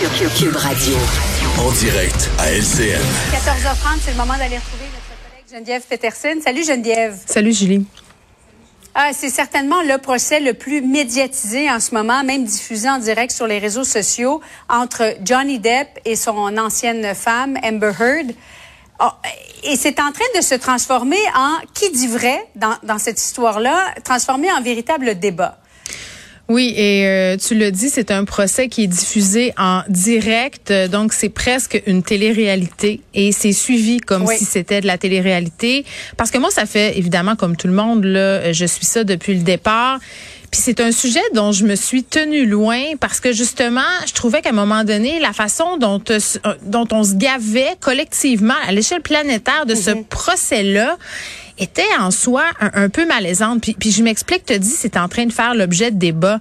Cube Radio. En direct à LCN. 14h30, c'est le moment d'aller retrouver notre collègue Geneviève Peterson. Salut Geneviève. Salut Julie. Ah, c'est certainement le procès le plus médiatisé en ce moment, même diffusé en direct sur les réseaux sociaux entre Johnny Depp et son ancienne femme Amber Heard. Ah, et c'est en train de se transformer en qui dit vrai dans, dans cette histoire-là, transformer en véritable débat. Oui, et euh, tu le dis, c'est un procès qui est diffusé en direct, euh, donc c'est presque une télé-réalité et c'est suivi comme si c'était de la télé-réalité. Parce que moi, ça fait évidemment comme tout le monde, là, je suis ça depuis le départ. Puis c'est un sujet dont je me suis tenue loin parce que justement, je trouvais qu'à un moment donné, la façon dont, euh, dont on se gavait collectivement à l'échelle planétaire de ce mhm. procès-là, était en soi un, peu malaisante. Puis, puis je m'explique, te dis, c'est en train de faire l'objet de débats.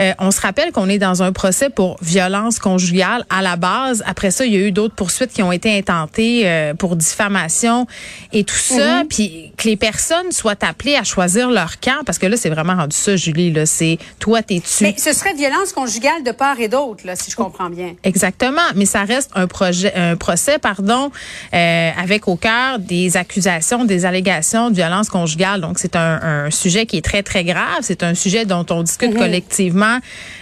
Euh, on se rappelle qu'on est dans un procès pour violence conjugale à la base. Après ça, il y a eu d'autres poursuites qui ont été intentées euh, pour diffamation et tout ça. Mhm. Puis que les personnes soient appelées à choisir leur camp, parce que là, c'est vraiment rendu ça, Julie. Là, c'est toi, t'es tu. Mais ce serait violence conjugale de part et d'autre, là, si je comprends bien. Exactement. Mais ça reste un projet, un procès, pardon, euh, avec au cœur des accusations, des allégations de violence conjugale. Donc, c'est un, un, sujet qui est très, très grave. C'est un sujet dont on discute mhm. collectivement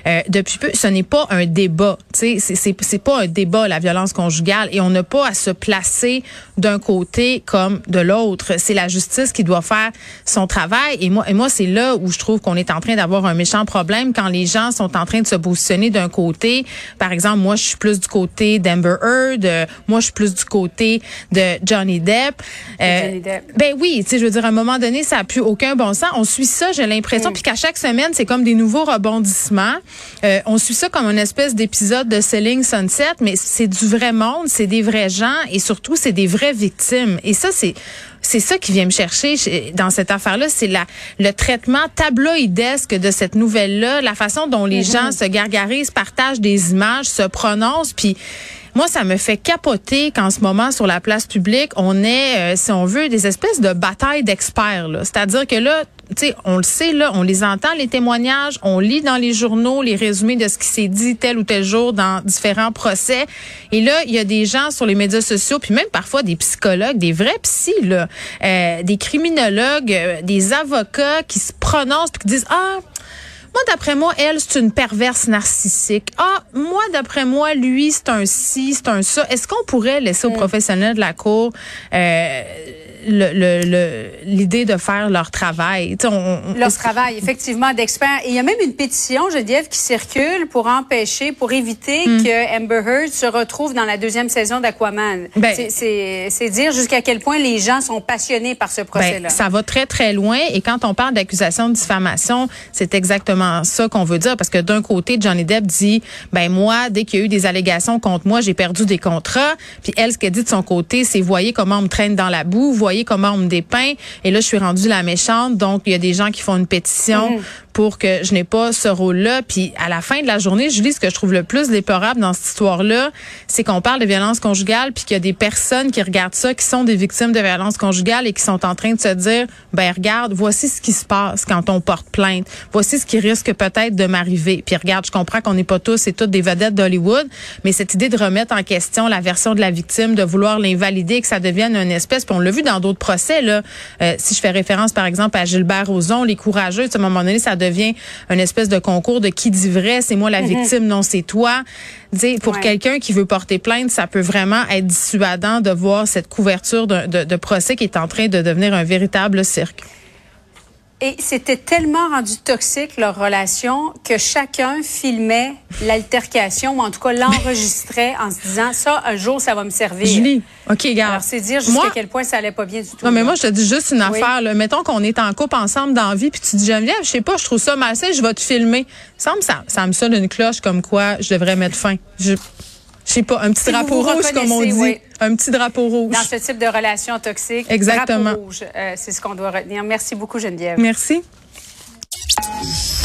euh, depuis peu. Ce n'est pas un débat. C'est c'est pas un débat la violence conjugale et on n'a pas à se placer d'un côté comme de l'autre. C'est la justice qui doit faire son travail et moi et moi c'est là où je trouve qu'on est en train d'avoir un méchant problème quand les gens sont en train de se positionner d'un côté. Par exemple, moi je suis plus du côté d'Amber Heard, euh, moi je suis plus du côté de Johnny Depp. Euh, Johnny Depp. Ben oui, tu sais je veux dire à un moment donné ça a plus aucun bon sens. On suit ça, j'ai l'impression mm. puis qu'à chaque semaine c'est comme des nouveaux rebondissements euh, on suit ça comme une espèce d'épisode de Selling Sunset, mais c'est du vrai monde, c'est des vrais gens et surtout c'est des vraies victimes. Et ça, c'est c'est ça qui vient me chercher dans cette affaire-là, c'est la le traitement tabloïdesque de cette nouvelle-là, la façon dont les mm-hmm. gens se gargarisent, partagent des images, se prononcent, puis moi, ça me fait capoter qu'en ce moment, sur la place publique, on ait, euh, si on veut, des espèces de batailles d'experts. C'est-à-dire que là, tu sais, on le sait, là, on les entend, les témoignages, on lit dans les journaux les résumés de ce qui s'est dit tel ou tel jour dans différents procès. Et là, il y a des gens sur les médias sociaux, puis même parfois des psychologues, des vrais psys, euh, des criminologues, euh, des avocats qui se prononcent puis qui disent, ah, moi, d'après moi, elle, c'est une perverse narcissique. Ah, moi, d'après moi, lui, c'est un ci, c'est un ça. Est-ce qu'on pourrait laisser aux mm. professionnels de la cour euh, l'idée de faire leur travail. leur travail, effectivement, d'experts. Et il y a même une pétition, Geneviève, qui circule pour empêcher, pour éviter hmm. que Amber Heard se retrouve dans la deuxième saison d'Aquaman. Ben, c'est dire jusqu'à quel point les gens sont passionnés par ce ben, procès-là. ça va très, très loin. Et quand on parle d'accusation de diffamation, c'est exactement ça qu'on veut dire. Parce que d'un côté, Johnny Depp dit, ben moi, dès qu'il y a eu des allégations contre moi, j'ai perdu des contrats. Puis elle, ce qu'elle dit de son côté, c'est voyez comment on me traîne dans la boue, voyez comment on me dépeint. Et là, je suis rendue la méchante. Donc, il y a des gens qui font une pétition. Mm pour que je n'ai pas ce rôle-là. Puis à la fin de la journée, je lis ce que je trouve le plus déplorable dans cette histoire-là, c'est qu'on parle de violence conjugale, puis qu'il y a des personnes qui regardent ça, qui sont des victimes de violence conjugale et qui sont en train de se dire, ben regarde, voici ce qui se passe quand on porte plainte. Voici ce qui risque peut-être de m'arriver. Puis regarde, je comprends qu'on n'est pas tous et toutes des vedettes d'Hollywood, mais cette idée de remettre en question la version de la victime, de vouloir l'invalider, que ça devienne une espèce, puis on l'a vu dans d'autres procès là. Euh, si je fais référence par exemple à Gilbert Rozon, les courageux, à un moment donné, ça devient un espèce de concours de qui dit vrai, c'est moi la mhm. victime, non c'est toi. Dis, pour quelqu'un qui veut porter plainte, ça peut vraiment être dissuadant de voir cette couverture de, de procès qui est en train de devenir un véritable cirque. Et c'était tellement rendu toxique leur relation que chacun filmait l'altercation ou en tout cas l'enregistrait en se disant ça un jour ça va me servir. Julie, ok, gars. Alors c'est dire jusqu'à quel point ça allait pas bien du tout. Non mais moi je te dis juste une affaire. Là. Mettons qu'on est en couple ensemble dans la vie puis tu dis Geneviève, je sais pas, je trouve ça malsain, je vais te filmer. Ça me ça, ça me sonne une cloche comme quoi je devrais mettre fin. Je, je sais pas, un petit drapeau rouge, comme on dit. Un petit drapeau rouge. Dans ce type de relation toxique. Exactement. Drapeau rouge, euh, c'est ce qu'on doit retenir. Merci beaucoup, Geneviève. Merci.